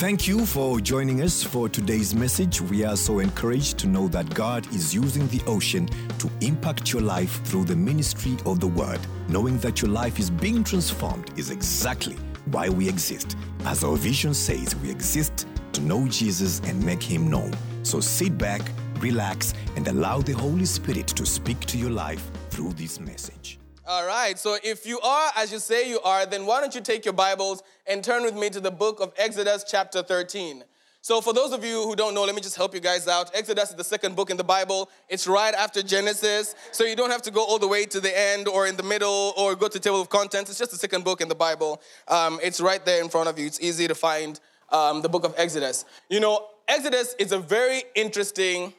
Thank you for joining us for today's message. We are so encouraged to know that God is using the ocean to impact your life through the ministry of the Word. Knowing that your life is being transformed is exactly why we exist. As our vision says, we exist to know Jesus and make him known. So sit back, relax, and allow the Holy Spirit to speak to your life through this message. All right, so if you are as you say you are, then why don't you take your Bibles and turn with me to the book of Exodus, chapter 13. So, for those of you who don't know, let me just help you guys out. Exodus is the second book in the Bible. It's right after Genesis, so you don't have to go all the way to the end or in the middle or go to table of contents. It's just the second book in the Bible. Um, it's right there in front of you. It's easy to find um, the book of Exodus. You know, Exodus is a very interesting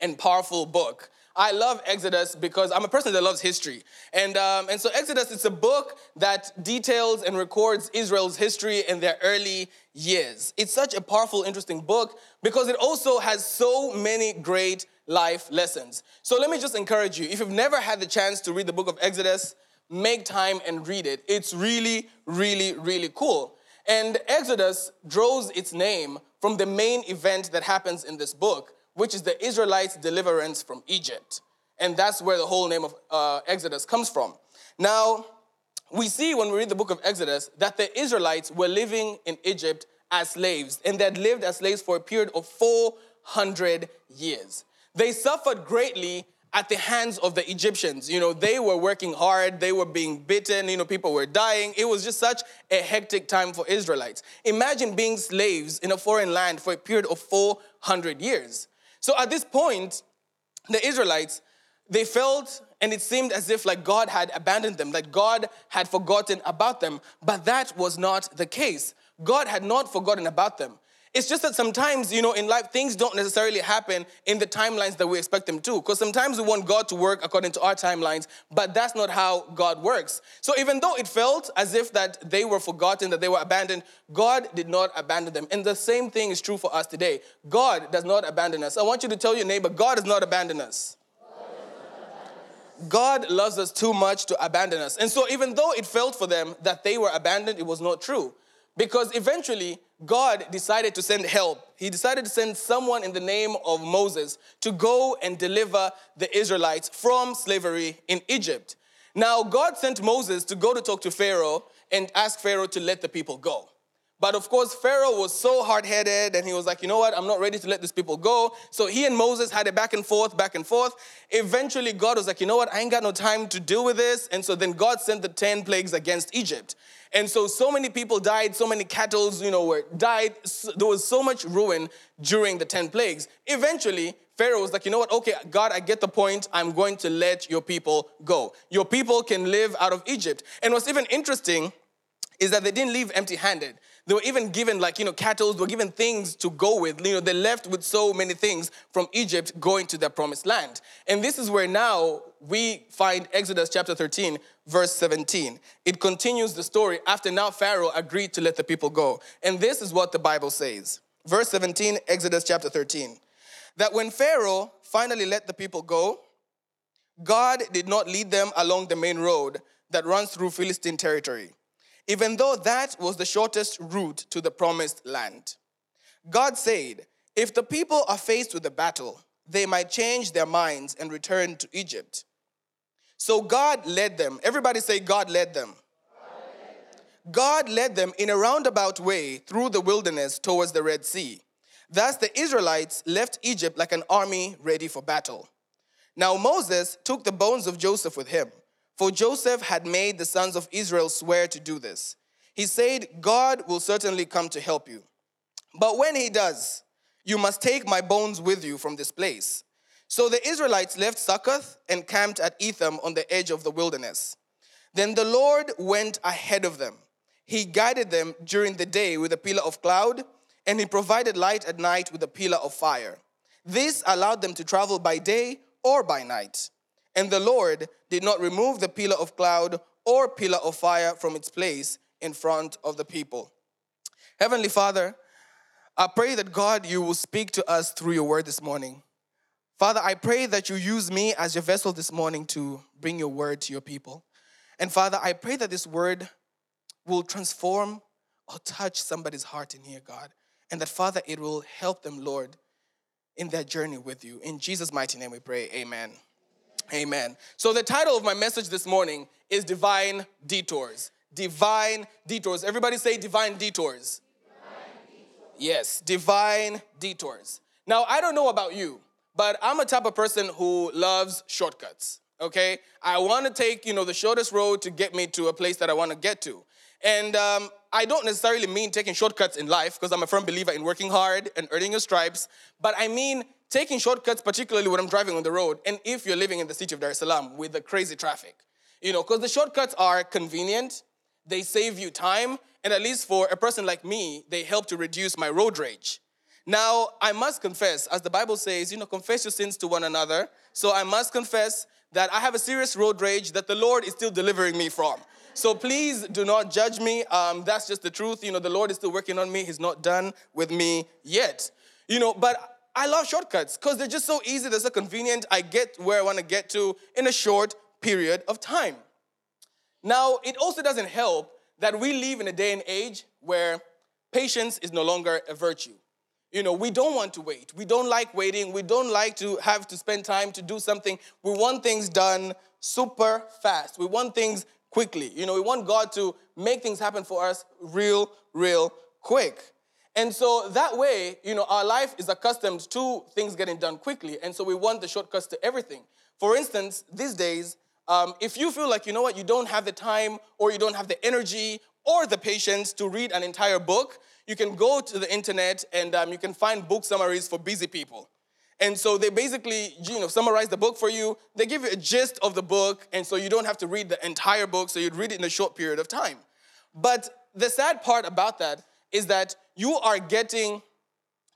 and powerful book. I love Exodus because I'm a person that loves history. And, um, and so, Exodus is a book that details and records Israel's history in their early years. It's such a powerful, interesting book because it also has so many great life lessons. So, let me just encourage you if you've never had the chance to read the book of Exodus, make time and read it. It's really, really, really cool. And Exodus draws its name from the main event that happens in this book which is the Israelites' deliverance from Egypt. And that's where the whole name of uh, Exodus comes from. Now, we see when we read the book of Exodus that the Israelites were living in Egypt as slaves, and they had lived as slaves for a period of 400 years. They suffered greatly at the hands of the Egyptians. You know, they were working hard, they were being beaten, you know, people were dying. It was just such a hectic time for Israelites. Imagine being slaves in a foreign land for a period of 400 years. So at this point, the Israelites, they felt and it seemed as if like God had abandoned them, like God had forgotten about them. But that was not the case. God had not forgotten about them. It's just that sometimes, you know, in life, things don't necessarily happen in the timelines that we expect them to. Because sometimes we want God to work according to our timelines, but that's not how God works. So even though it felt as if that they were forgotten, that they were abandoned, God did not abandon them. And the same thing is true for us today. God does not abandon us. I want you to tell your neighbor, God does not abandon us. God loves us too much to abandon us. And so, even though it felt for them that they were abandoned, it was not true. Because eventually, God decided to send help. He decided to send someone in the name of Moses to go and deliver the Israelites from slavery in Egypt. Now, God sent Moses to go to talk to Pharaoh and ask Pharaoh to let the people go. But of course, Pharaoh was so hard headed and he was like, you know what, I'm not ready to let these people go. So he and Moses had a back and forth, back and forth. Eventually, God was like, you know what, I ain't got no time to deal with this. And so then God sent the 10 plagues against Egypt. And so, so many people died, so many cattle, you know, were died. There was so much ruin during the 10 plagues. Eventually, Pharaoh was like, you know what? Okay, God, I get the point. I'm going to let your people go. Your people can live out of Egypt. And what's even interesting is that they didn't leave empty handed. They were even given, like, you know, cattle, they were given things to go with. You know, they left with so many things from Egypt going to their promised land. And this is where now we find Exodus chapter 13, verse 17. It continues the story after now Pharaoh agreed to let the people go. And this is what the Bible says. Verse 17, Exodus chapter 13. That when Pharaoh finally let the people go, God did not lead them along the main road that runs through Philistine territory even though that was the shortest route to the promised land. God said, if the people are faced with a battle, they might change their minds and return to Egypt. So God led them. Everybody say, God led them. God led them in a roundabout way through the wilderness towards the Red Sea. Thus the Israelites left Egypt like an army ready for battle. Now Moses took the bones of Joseph with him for Joseph had made the sons of Israel swear to do this. He said, God will certainly come to help you. But when he does, you must take my bones with you from this place. So the Israelites left Succoth and camped at Etham on the edge of the wilderness. Then the Lord went ahead of them. He guided them during the day with a pillar of cloud, and he provided light at night with a pillar of fire. This allowed them to travel by day or by night. And the Lord did not remove the pillar of cloud or pillar of fire from its place in front of the people. Heavenly Father, I pray that God, you will speak to us through your word this morning. Father, I pray that you use me as your vessel this morning to bring your word to your people. And Father, I pray that this word will transform or touch somebody's heart in here, God. and that, Father, it will help them, Lord, in their journey with you. In Jesus' mighty name we pray. Amen. Amen. So, the title of my message this morning is Divine Detours. Divine Detours. Everybody say Divine Detours. Divine detours. Yes, Divine Detours. Now, I don't know about you, but I'm a type of person who loves shortcuts. Okay, I want to take you know the shortest road to get me to a place that I want to get to, and um, I don't necessarily mean taking shortcuts in life because I'm a firm believer in working hard and earning your stripes, but I mean taking shortcuts, particularly when I'm driving on the road, and if you're living in the city of Dar es Salaam with the crazy traffic, you know, because the shortcuts are convenient, they save you time, and at least for a person like me, they help to reduce my road rage. Now, I must confess, as the Bible says, you know, confess your sins to one another. So I must confess that I have a serious road rage that the Lord is still delivering me from. So please do not judge me. Um, that's just the truth. You know, the Lord is still working on me. He's not done with me yet. You know, but I love shortcuts because they're just so easy. They're so convenient. I get where I want to get to in a short period of time. Now, it also doesn't help that we live in a day and age where patience is no longer a virtue. You know, we don't want to wait. We don't like waiting. We don't like to have to spend time to do something. We want things done super fast. We want things quickly. You know, we want God to make things happen for us real, real quick. And so that way, you know, our life is accustomed to things getting done quickly. And so we want the shortcuts to everything. For instance, these days, um, if you feel like, you know what, you don't have the time or you don't have the energy or the patience to read an entire book, you can go to the internet and um, you can find book summaries for busy people. And so they basically, you know, summarize the book for you. They give you a gist of the book, and so you don't have to read the entire book, so you'd read it in a short period of time. But the sad part about that is that you are getting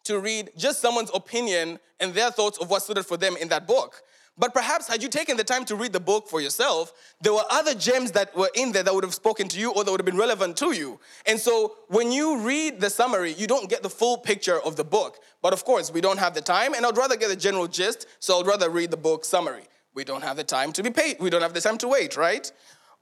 to read just someone's opinion and their thoughts of what suited for them in that book. But perhaps had you taken the time to read the book for yourself, there were other gems that were in there that would have spoken to you or that would have been relevant to you. And so when you read the summary, you don't get the full picture of the book. But of course, we don't have the time, and I'd rather get the general gist, so I'd rather read the book summary. We don't have the time to be paid. We don't have the time to wait, right?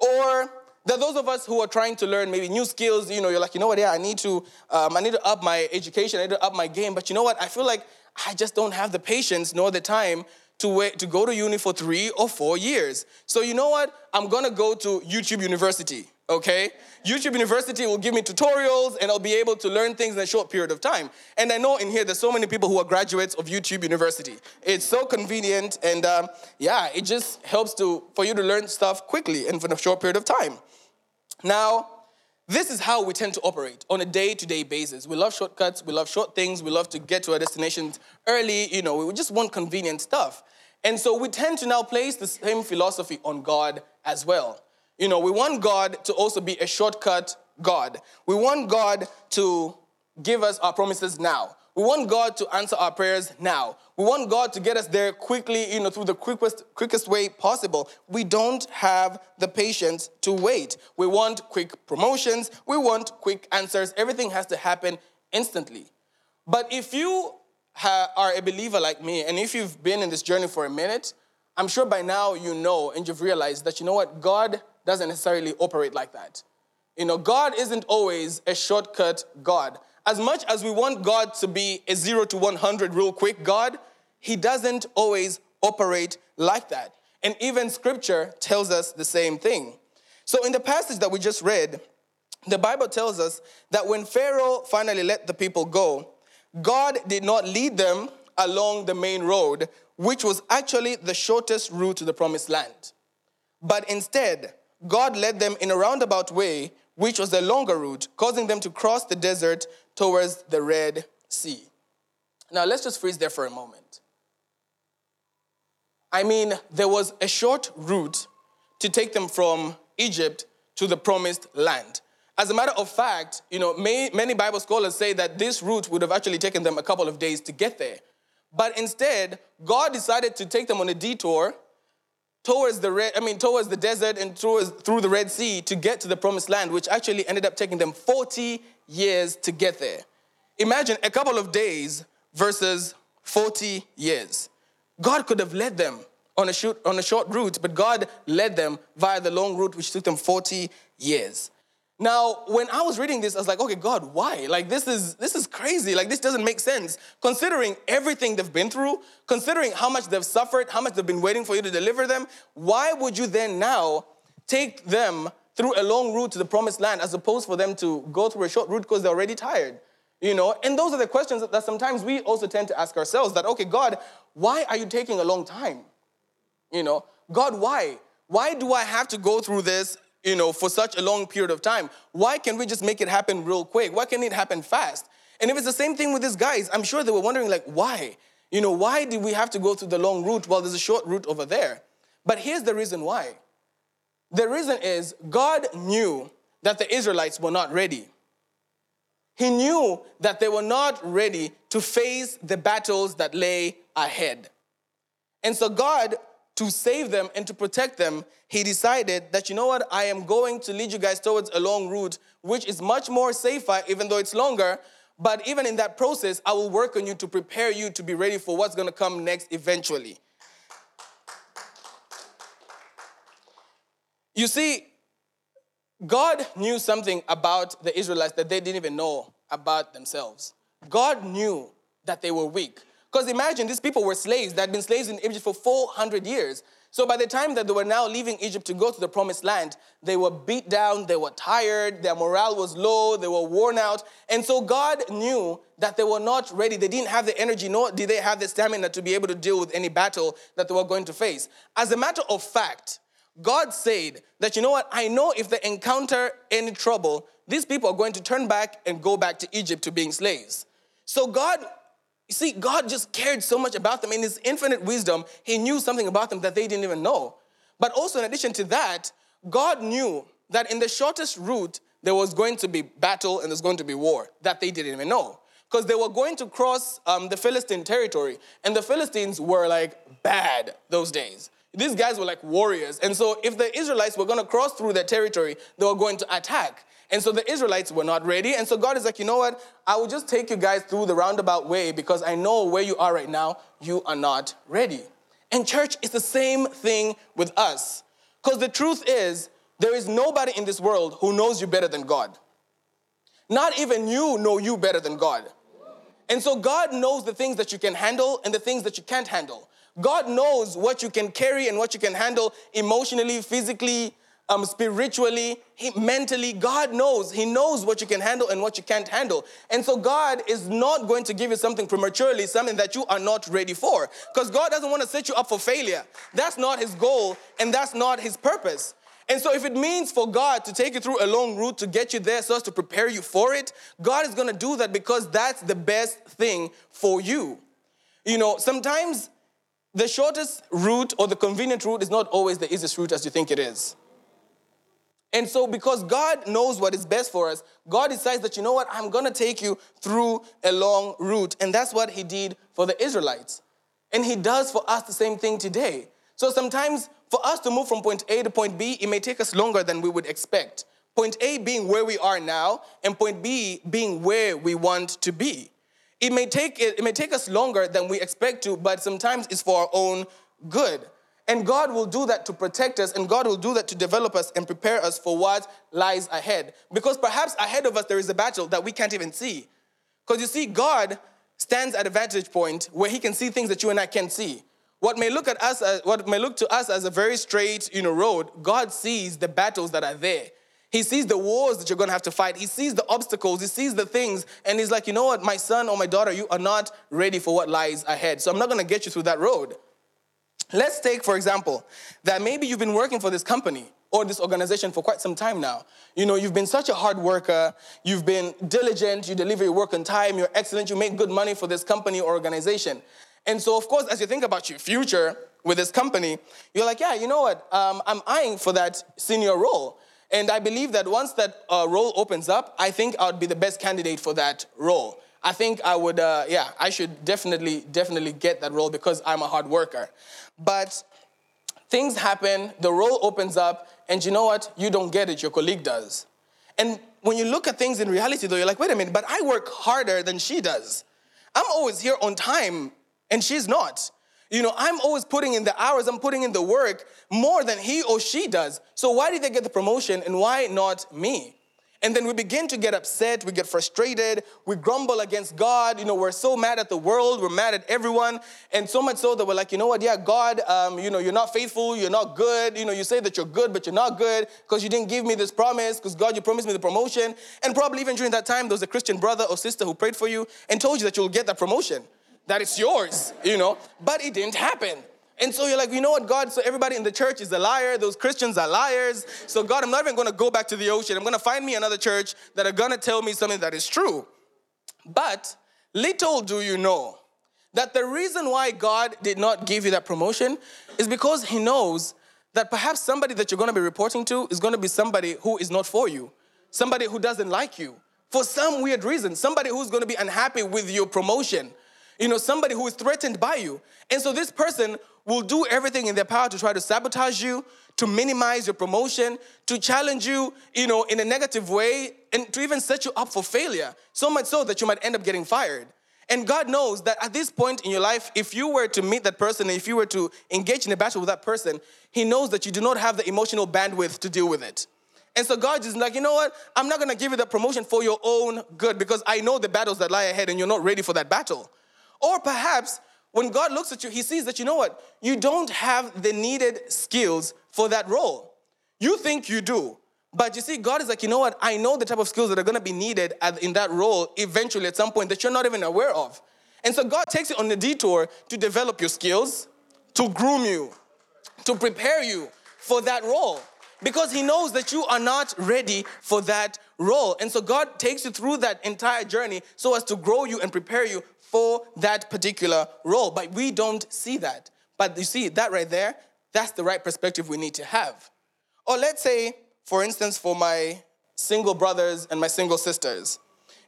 Or there those of us who are trying to learn maybe new skills. You know, you're like, you know what? Yeah, I need to, um, I need to up my education. I need to up my game. But you know what? I feel like I just don't have the patience nor the time to wait to go to uni for three or four years. So you know what? I'm gonna go to YouTube University. Okay? YouTube University will give me tutorials and I'll be able to learn things in a short period of time. And I know in here there's so many people who are graduates of YouTube University. It's so convenient and um, yeah, it just helps to for you to learn stuff quickly and for a short period of time. Now, this is how we tend to operate on a day to day basis. We love shortcuts, we love short things, we love to get to our destinations early, you know, we just want convenient stuff. And so we tend to now place the same philosophy on God as well. You know, we want God to also be a shortcut God. We want God to give us our promises now. We want God to answer our prayers now. We want God to get us there quickly, you know, through the quickest, quickest way possible. We don't have the patience to wait. We want quick promotions. We want quick answers. Everything has to happen instantly. But if you ha- are a believer like me, and if you've been in this journey for a minute, I'm sure by now you know and you've realized that you know what? God doesn't necessarily operate like that. You know, God isn't always a shortcut God as much as we want God to be a zero to 100 real quick God, He doesn't always operate like that. And even scripture tells us the same thing. So, in the passage that we just read, the Bible tells us that when Pharaoh finally let the people go, God did not lead them along the main road, which was actually the shortest route to the promised land. But instead, God led them in a roundabout way, which was the longer route, causing them to cross the desert towards the Red Sea. Now, let's just freeze there for a moment. I mean, there was a short route to take them from Egypt to the promised land. As a matter of fact, you know, many Bible scholars say that this route would have actually taken them a couple of days to get there. But instead, God decided to take them on a detour towards the red, I mean, towards the desert and towards, through the Red Sea to get to the promised land, which actually ended up taking them 40 years to get there. Imagine a couple of days versus 40 years. God could have led them on a, shoot, on a short route, but God led them via the long route, which took them 40 years. Now, when I was reading this, I was like, okay, God, why? Like this is this is crazy. Like this doesn't make sense. Considering everything they've been through, considering how much they've suffered, how much they've been waiting for you to deliver them, why would you then now take them through a long route to the promised land as opposed for them to go through a short route because they're already tired? You know, and those are the questions that sometimes we also tend to ask ourselves that, okay, God, why are you taking a long time? You know, God, why? Why do I have to go through this you know, for such a long period of time? Why can't we just make it happen real quick? Why can't it happen fast? And if it's the same thing with these guys, I'm sure they were wondering, like, why? You know, why did we have to go through the long route while there's a short route over there? But here's the reason why. The reason is God knew that the Israelites were not ready. He knew that they were not ready to face the battles that lay ahead. And so God to save them and to protect them, he decided that, you know what, I am going to lead you guys towards a long route, which is much more safer, even though it's longer. But even in that process, I will work on you to prepare you to be ready for what's going to come next eventually. You see, God knew something about the Israelites that they didn't even know about themselves. God knew that they were weak. Because imagine these people were slaves that had been slaves in Egypt for 400 years. So by the time that they were now leaving Egypt to go to the promised land, they were beat down, they were tired, their morale was low, they were worn out. And so God knew that they were not ready. They didn't have the energy, nor did they have the stamina to be able to deal with any battle that they were going to face. As a matter of fact, God said that, you know what, I know if they encounter any trouble, these people are going to turn back and go back to Egypt to being slaves. So God you see, God just cared so much about them. In His infinite wisdom, He knew something about them that they didn't even know. But also, in addition to that, God knew that in the shortest route, there was going to be battle and there's going to be war that they didn't even know. Because they were going to cross um, the Philistine territory, and the Philistines were like bad those days. These guys were like warriors. And so, if the Israelites were going to cross through their territory, they were going to attack. And so the Israelites were not ready. And so God is like, you know what? I will just take you guys through the roundabout way because I know where you are right now. You are not ready. And church is the same thing with us. Because the truth is, there is nobody in this world who knows you better than God. Not even you know you better than God. And so God knows the things that you can handle and the things that you can't handle. God knows what you can carry and what you can handle emotionally, physically, um, spiritually, he, mentally, God knows. He knows what you can handle and what you can't handle. And so God is not going to give you something prematurely, something that you are not ready for. Because God doesn't want to set you up for failure. That's not his goal and that's not his purpose. And so, if it means for God to take you through a long route to get you there so as to prepare you for it, God is going to do that because that's the best thing for you. You know, sometimes the shortest route or the convenient route is not always the easiest route as you think it is. And so, because God knows what is best for us, God decides that, you know what, I'm gonna take you through a long route. And that's what He did for the Israelites. And He does for us the same thing today. So, sometimes for us to move from point A to point B, it may take us longer than we would expect. Point A being where we are now, and point B being where we want to be. It may take, it, may take us longer than we expect to, but sometimes it's for our own good. And God will do that to protect us, and God will do that to develop us and prepare us for what lies ahead. Because perhaps ahead of us there is a battle that we can't even see. Because you see, God stands at a vantage point where He can see things that you and I can't see. What may look at us, as, what may look to us as a very straight, you know, road, God sees the battles that are there. He sees the wars that you're going to have to fight. He sees the obstacles. He sees the things. And he's like, you know what, my son or my daughter, you are not ready for what lies ahead. So I'm not going to get you through that road. Let's take, for example, that maybe you've been working for this company or this organization for quite some time now. You know, you've been such a hard worker, you've been diligent, you deliver your work on time, you're excellent, you make good money for this company or organization. And so, of course, as you think about your future with this company, you're like, yeah, you know what? Um, I'm eyeing for that senior role. And I believe that once that uh, role opens up, I think I would be the best candidate for that role. I think I would, uh, yeah, I should definitely, definitely get that role because I'm a hard worker. But things happen, the role opens up, and you know what? You don't get it, your colleague does. And when you look at things in reality, though, you're like, wait a minute, but I work harder than she does. I'm always here on time, and she's not. You know, I'm always putting in the hours, I'm putting in the work more than he or she does. So why did they get the promotion and why not me? And then we begin to get upset, we get frustrated, we grumble against God. You know, we're so mad at the world, we're mad at everyone. And so much so that we're like, you know what, yeah, God, um, you know, you're not faithful, you're not good. You know, you say that you're good, but you're not good because you didn't give me this promise, because God, you promised me the promotion. And probably even during that time, there was a Christian brother or sister who prayed for you and told you that you'll get that promotion, that it's yours, you know, but it didn't happen. And so you're like, you know what, God? So everybody in the church is a liar. Those Christians are liars. So, God, I'm not even going to go back to the ocean. I'm going to find me another church that are going to tell me something that is true. But little do you know that the reason why God did not give you that promotion is because He knows that perhaps somebody that you're going to be reporting to is going to be somebody who is not for you, somebody who doesn't like you for some weird reason, somebody who's going to be unhappy with your promotion you know, somebody who is threatened by you. And so this person will do everything in their power to try to sabotage you, to minimize your promotion, to challenge you, you know, in a negative way, and to even set you up for failure. So much so that you might end up getting fired. And God knows that at this point in your life, if you were to meet that person, if you were to engage in a battle with that person, He knows that you do not have the emotional bandwidth to deal with it. And so God is like, you know what? I'm not gonna give you the promotion for your own good because I know the battles that lie ahead and you're not ready for that battle. Or perhaps when God looks at you, he sees that, you know what? You don't have the needed skills for that role. You think you do. But you see, God is like, you know what? I know the type of skills that are gonna be needed in that role eventually at some point that you're not even aware of. And so God takes you on the detour to develop your skills, to groom you, to prepare you for that role because he knows that you are not ready for that role. And so God takes you through that entire journey so as to grow you and prepare you for that particular role. But we don't see that. But you see, that right there, that's the right perspective we need to have. Or let's say, for instance, for my single brothers and my single sisters.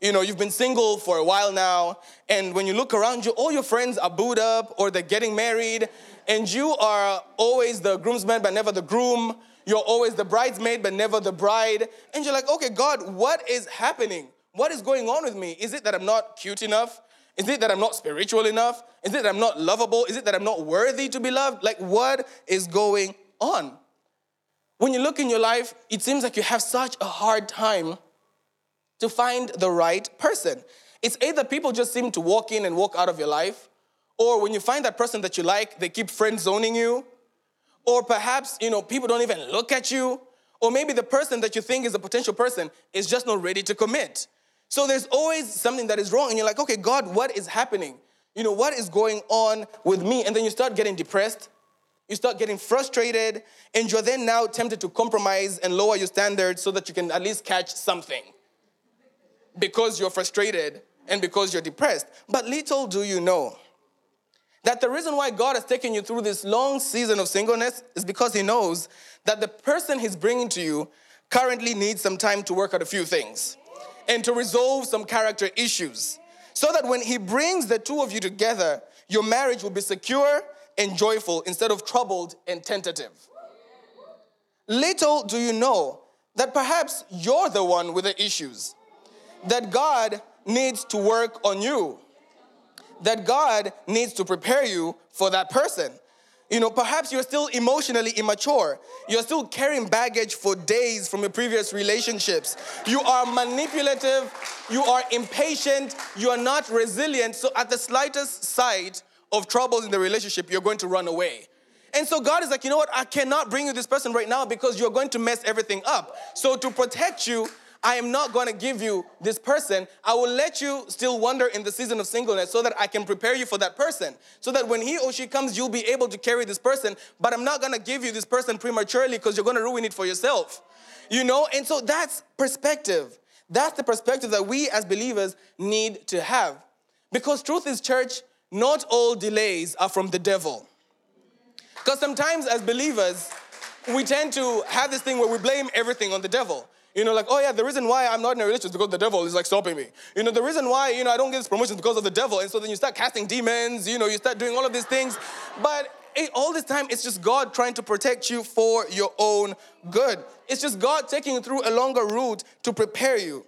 You know, you've been single for a while now, and when you look around you, all your friends are booed up or they're getting married, and you are always the groomsman but never the groom. You're always the bridesmaid but never the bride. And you're like, okay, God, what is happening? What is going on with me? Is it that I'm not cute enough? Is it that I'm not spiritual enough? Is it that I'm not lovable? Is it that I'm not worthy to be loved? Like, what is going on? When you look in your life, it seems like you have such a hard time to find the right person. It's either people just seem to walk in and walk out of your life, or when you find that person that you like, they keep friend zoning you, or perhaps, you know, people don't even look at you, or maybe the person that you think is a potential person is just not ready to commit. So there's always something that is wrong, and you're like, okay, God, what is happening? You know, what is going on with me? And then you start getting depressed, you start getting frustrated, and you're then now tempted to compromise and lower your standards so that you can at least catch something because you're frustrated and because you're depressed. But little do you know that the reason why God has taken you through this long season of singleness is because He knows that the person He's bringing to you currently needs some time to work out a few things and to resolve some character issues. So that when He brings the two of you together, your marriage will be secure and joyful instead of troubled and tentative. Little do you know that perhaps you're the one with the issues, that God needs to work on you, that God needs to prepare you for that person. You know, perhaps you're still emotionally immature. You're still carrying baggage for days from your previous relationships. You are manipulative. You are impatient. You are not resilient. So, at the slightest sight of troubles in the relationship, you're going to run away. And so God is like, you know what? I cannot bring you this person right now because you're going to mess everything up. So, to protect you, I am not going to give you this person. I will let you still wander in the season of singleness so that I can prepare you for that person. So that when he or she comes, you'll be able to carry this person. But I'm not going to give you this person prematurely because you're going to ruin it for yourself. You know? And so that's perspective. That's the perspective that we as believers need to have. Because truth is, church, not all delays are from the devil. Because sometimes as believers, we tend to have this thing where we blame everything on the devil. You know, like, oh yeah, the reason why I'm not in a relationship is because the devil is like stopping me. You know, the reason why, you know, I don't get this promotion is because of the devil. And so then you start casting demons, you know, you start doing all of these things. But it, all this time, it's just God trying to protect you for your own good. It's just God taking you through a longer route to prepare you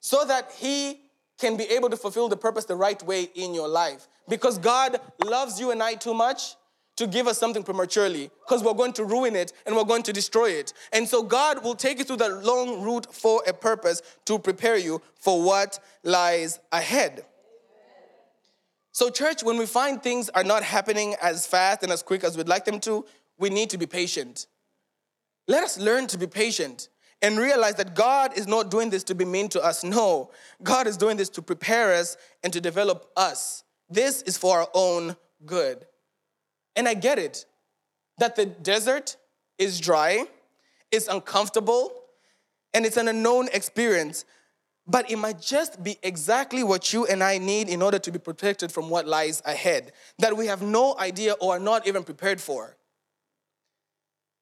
so that He can be able to fulfill the purpose the right way in your life. Because God loves you and I too much to give us something prematurely because we're going to ruin it and we're going to destroy it. And so God will take you through the long route for a purpose to prepare you for what lies ahead. So, church, when we find things are not happening as fast and as quick as we'd like them to, we need to be patient. Let us learn to be patient and realize that God is not doing this to be mean to us. No, God is doing this to prepare us and to develop us. This is for our own good. And I get it that the desert is dry, it's uncomfortable, and it's an unknown experience but it might just be exactly what you and I need in order to be protected from what lies ahead that we have no idea or are not even prepared for.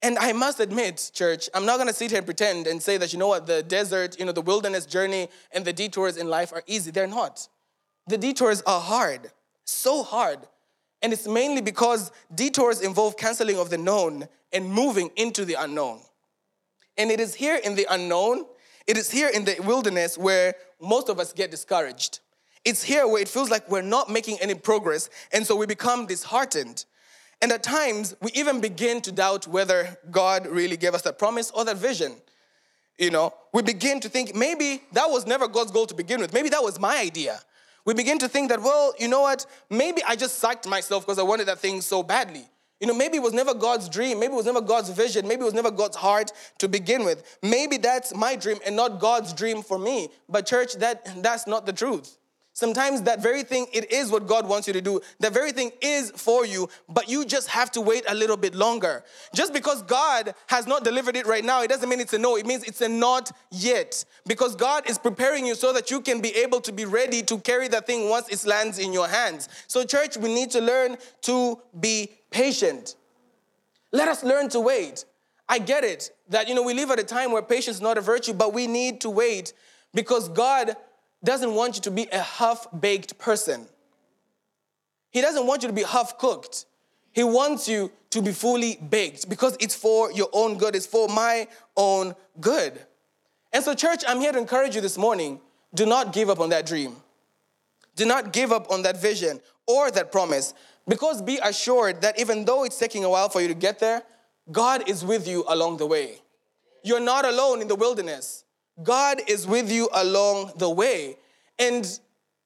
And I must admit, church, I'm not gonna sit here and pretend and say that, you know what, the desert, you know, the wilderness journey and the detours in life are easy. They're not. The detours are hard, so hard. And it's mainly because detours involve canceling of the known and moving into the unknown. And it is here in the unknown it is here in the wilderness where most of us get discouraged. It's here where it feels like we're not making any progress, and so we become disheartened. And at times, we even begin to doubt whether God really gave us that promise or that vision. You know, we begin to think maybe that was never God's goal to begin with. Maybe that was my idea. We begin to think that, well, you know what? Maybe I just psyched myself because I wanted that thing so badly. You know, maybe it was never God's dream. Maybe it was never God's vision. Maybe it was never God's heart to begin with. Maybe that's my dream and not God's dream for me. But church, that that's not the truth. Sometimes that very thing, it is what God wants you to do. That very thing is for you, but you just have to wait a little bit longer. Just because God has not delivered it right now, it doesn't mean it's a no. It means it's a not yet. Because God is preparing you so that you can be able to be ready to carry that thing once it lands in your hands. So, church, we need to learn to be patient. Let us learn to wait. I get it that, you know, we live at a time where patience is not a virtue, but we need to wait because God doesn't want you to be a half baked person. He doesn't want you to be half cooked. He wants you to be fully baked because it's for your own good, it's for my own good. And so, church, I'm here to encourage you this morning do not give up on that dream. Do not give up on that vision or that promise because be assured that even though it's taking a while for you to get there, God is with you along the way. You're not alone in the wilderness. God is with you along the way. And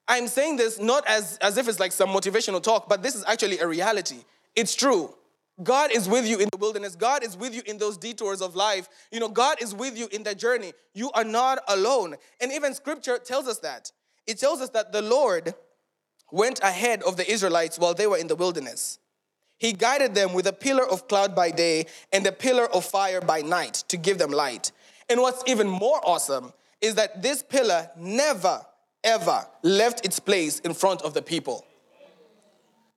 I'm saying this not as, as if it's like some motivational talk, but this is actually a reality. It's true. God is with you in the wilderness. God is with you in those detours of life. You know, God is with you in that journey. You are not alone. And even scripture tells us that. It tells us that the Lord went ahead of the Israelites while they were in the wilderness. He guided them with a pillar of cloud by day and a pillar of fire by night to give them light. And what's even more awesome is that this pillar never, ever left its place in front of the people.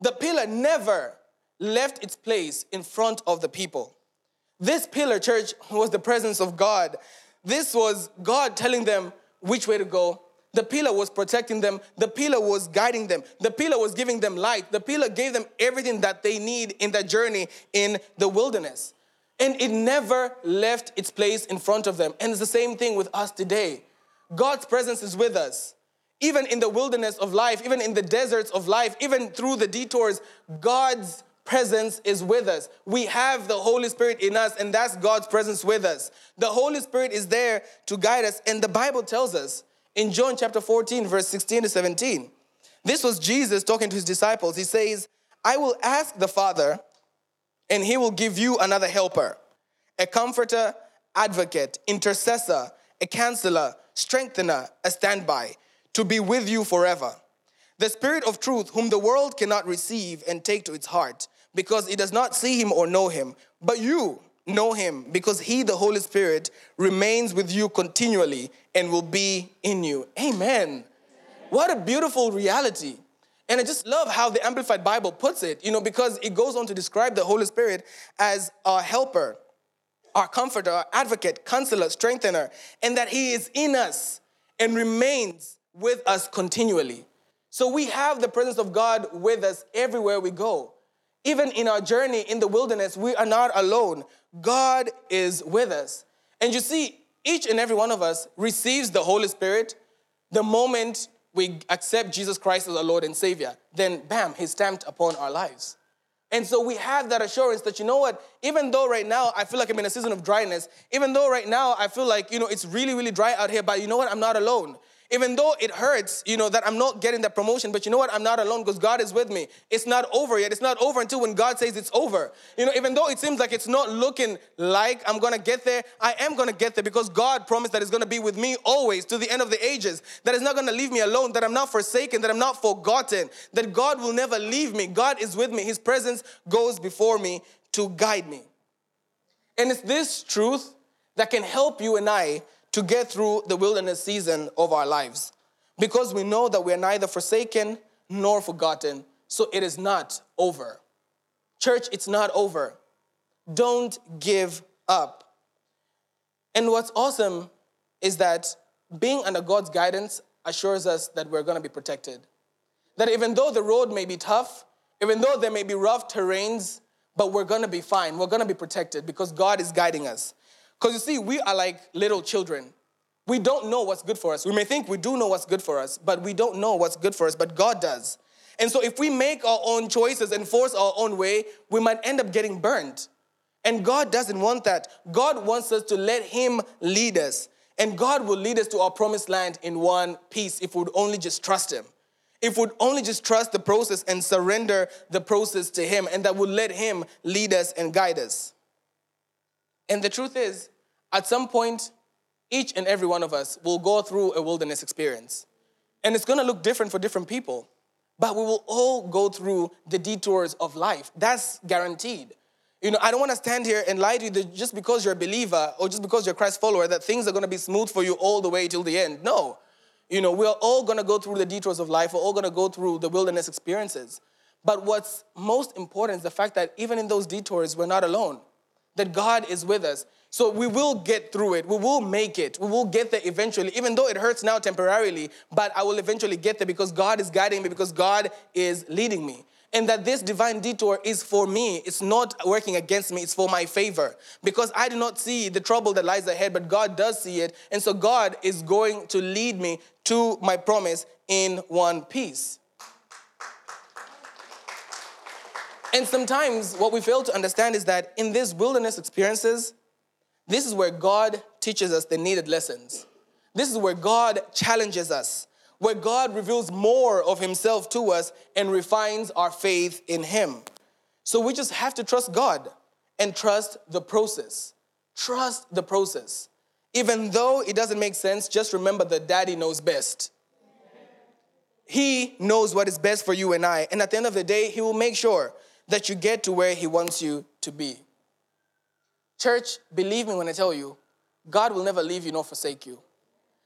The pillar never left its place in front of the people. This pillar, church, was the presence of God. This was God telling them which way to go. The pillar was protecting them. The pillar was guiding them. The pillar was giving them light. The pillar gave them everything that they need in that journey in the wilderness. And it never left its place in front of them. And it's the same thing with us today. God's presence is with us. Even in the wilderness of life, even in the deserts of life, even through the detours, God's presence is with us. We have the Holy Spirit in us, and that's God's presence with us. The Holy Spirit is there to guide us, and the Bible tells us in John chapter 14, verse 16 to 17. This was Jesus talking to his disciples. He says, I will ask the Father, and he will give you another helper, a comforter, advocate, intercessor, a counselor, strengthener, a standby, to be with you forever. The Spirit of truth, whom the world cannot receive and take to its heart, because it does not see him or know him, but you know him, because he, the Holy Spirit, remains with you continually and will be in you. Amen. What a beautiful reality. And I just love how the Amplified Bible puts it, you know, because it goes on to describe the Holy Spirit as our helper, our comforter, our advocate, counselor, strengthener, and that He is in us and remains with us continually. So we have the presence of God with us everywhere we go. Even in our journey in the wilderness, we are not alone. God is with us. And you see, each and every one of us receives the Holy Spirit the moment we accept Jesus Christ as our Lord and Savior, then bam, He's stamped upon our lives. And so we have that assurance that, you know what, even though right now I feel like I'm in a season of dryness, even though right now I feel like, you know, it's really, really dry out here, but you know what, I'm not alone even though it hurts, you know, that I'm not getting that promotion, but you know what? I'm not alone because God is with me. It's not over yet. It's not over until when God says it's over. You know, even though it seems like it's not looking like I'm gonna get there, I am gonna get there because God promised that it's gonna be with me always to the end of the ages. That is not gonna leave me alone, that I'm not forsaken, that I'm not forgotten, that God will never leave me. God is with me. His presence goes before me to guide me. And it's this truth that can help you and I to get through the wilderness season of our lives because we know that we are neither forsaken nor forgotten. So it is not over. Church, it's not over. Don't give up. And what's awesome is that being under God's guidance assures us that we're going to be protected. That even though the road may be tough, even though there may be rough terrains, but we're going to be fine. We're going to be protected because God is guiding us. Because you see, we are like little children. We don't know what's good for us. We may think we do know what's good for us, but we don't know what's good for us, but God does. And so if we make our own choices and force our own way, we might end up getting burned. And God doesn't want that. God wants us to let Him lead us. And God will lead us to our promised land in one piece if we would only just trust Him. If we would only just trust the process and surrender the process to Him, and that would let Him lead us and guide us. And the truth is, at some point, each and every one of us will go through a wilderness experience. And it's gonna look different for different people, but we will all go through the detours of life. That's guaranteed. You know, I don't wanna stand here and lie to you that just because you're a believer or just because you're a Christ follower, that things are gonna be smooth for you all the way till the end. No. You know, we're all gonna go through the detours of life, we're all gonna go through the wilderness experiences. But what's most important is the fact that even in those detours, we're not alone that God is with us. So we will get through it. We will make it. We will get there eventually, even though it hurts now temporarily, but I will eventually get there because God is guiding me, because God is leading me. And that this divine detour is for me. It's not working against me, it's for my favor. Because I do not see the trouble that lies ahead, but God does see it. And so God is going to lead me to my promise in one piece. And sometimes what we fail to understand is that in these wilderness experiences, this is where God teaches us the needed lessons. This is where God challenges us, where God reveals more of Himself to us and refines our faith in Him. So we just have to trust God and trust the process. Trust the process. Even though it doesn't make sense, just remember that Daddy knows best. He knows what is best for you and I. And at the end of the day, He will make sure that you get to where He wants you to be. Church, believe me when I tell you, God will never leave you nor forsake you.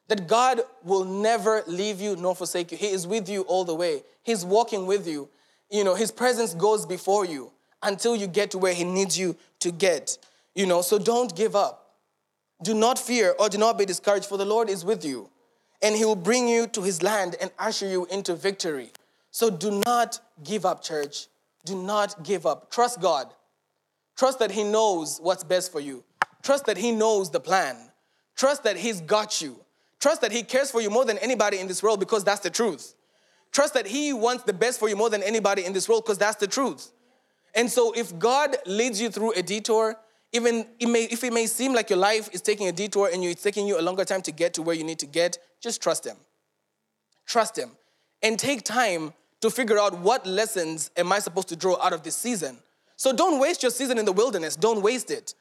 That God will never leave you nor forsake you. He is with you all the way. He's walking with you. You know, His presence goes before you until you get to where He needs you to get. You know, so don't give up. Do not fear or do not be discouraged, for the Lord is with you. And He will bring you to His land and usher you into victory. So do not give up, church do not give up. Trust God. Trust that He knows what's best for you. Trust that He knows the plan. Trust that He's got you. Trust that He cares for you more than anybody in this world because that's the truth. Trust that He wants the best for you more than anybody in this world because that's the truth. And so, if God leads you through a detour, even it may, if it may seem like your life is taking a detour and it's taking you a longer time to get to where you need to get, just trust Him. Trust Him. And take time to figure out what lessons am I supposed to draw out of this season. So don't waste your season in the wilderness. Don't waste it.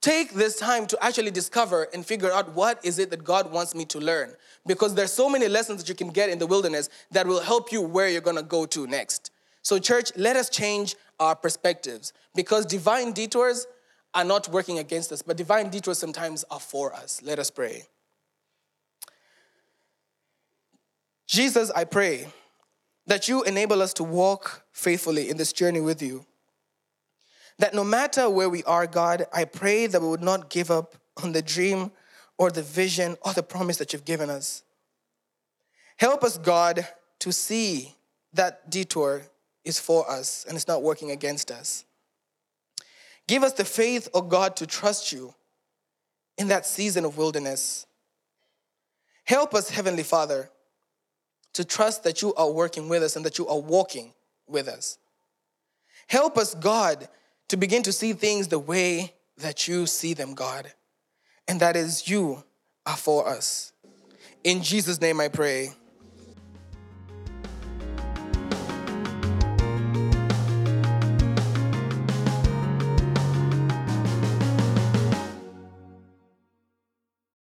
Take this time to actually discover and figure out what is it that God wants me to learn. Because there's so many lessons that you can get in the wilderness that will help you where you're gonna go to next. So, church, let us change our perspectives because divine detours are not working against us, but divine detours sometimes are for us. Let us pray. Jesus, I pray that you enable us to walk faithfully in this journey with you. That no matter where we are, God, I pray that we would not give up on the dream or the vision or the promise that you've given us. Help us, God, to see that detour is for us and it's not working against us. Give us the faith, oh God, to trust you in that season of wilderness. Help us, Heavenly Father, to trust that you are working with us and that you are walking with us. Help us, God, to begin to see things the way that you see them, God. And that is you are for us. In Jesus' name I pray.